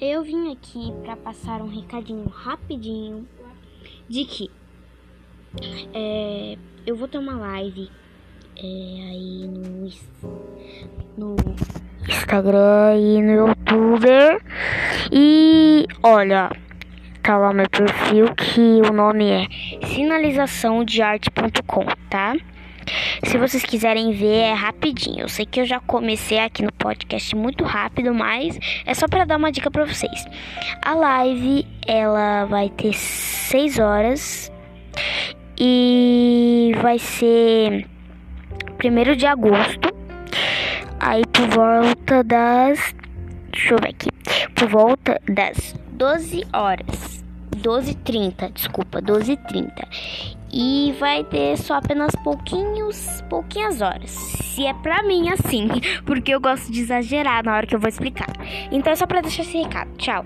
eu vim aqui para passar um recadinho rapidinho de que é, eu vou ter uma live é, aí no, no Instagram e no YouTube. E olha, tá lá meu perfil que o nome é sinalizaçãodearte.com, tá? Se vocês quiserem ver, é rapidinho. Eu sei que eu já comecei aqui no podcast muito rápido, mas é só para dar uma dica para vocês. A live, ela vai ter 6 horas e vai ser 1 de agosto. Aí por volta das. Deixa eu ver aqui. Por volta das 12 horas. 12h30, desculpa, 12h30 e vai ter só apenas pouquinhos, pouquinhas horas. Se é pra mim assim, porque eu gosto de exagerar na hora que eu vou explicar. Então é só pra deixar esse recado. Tchau.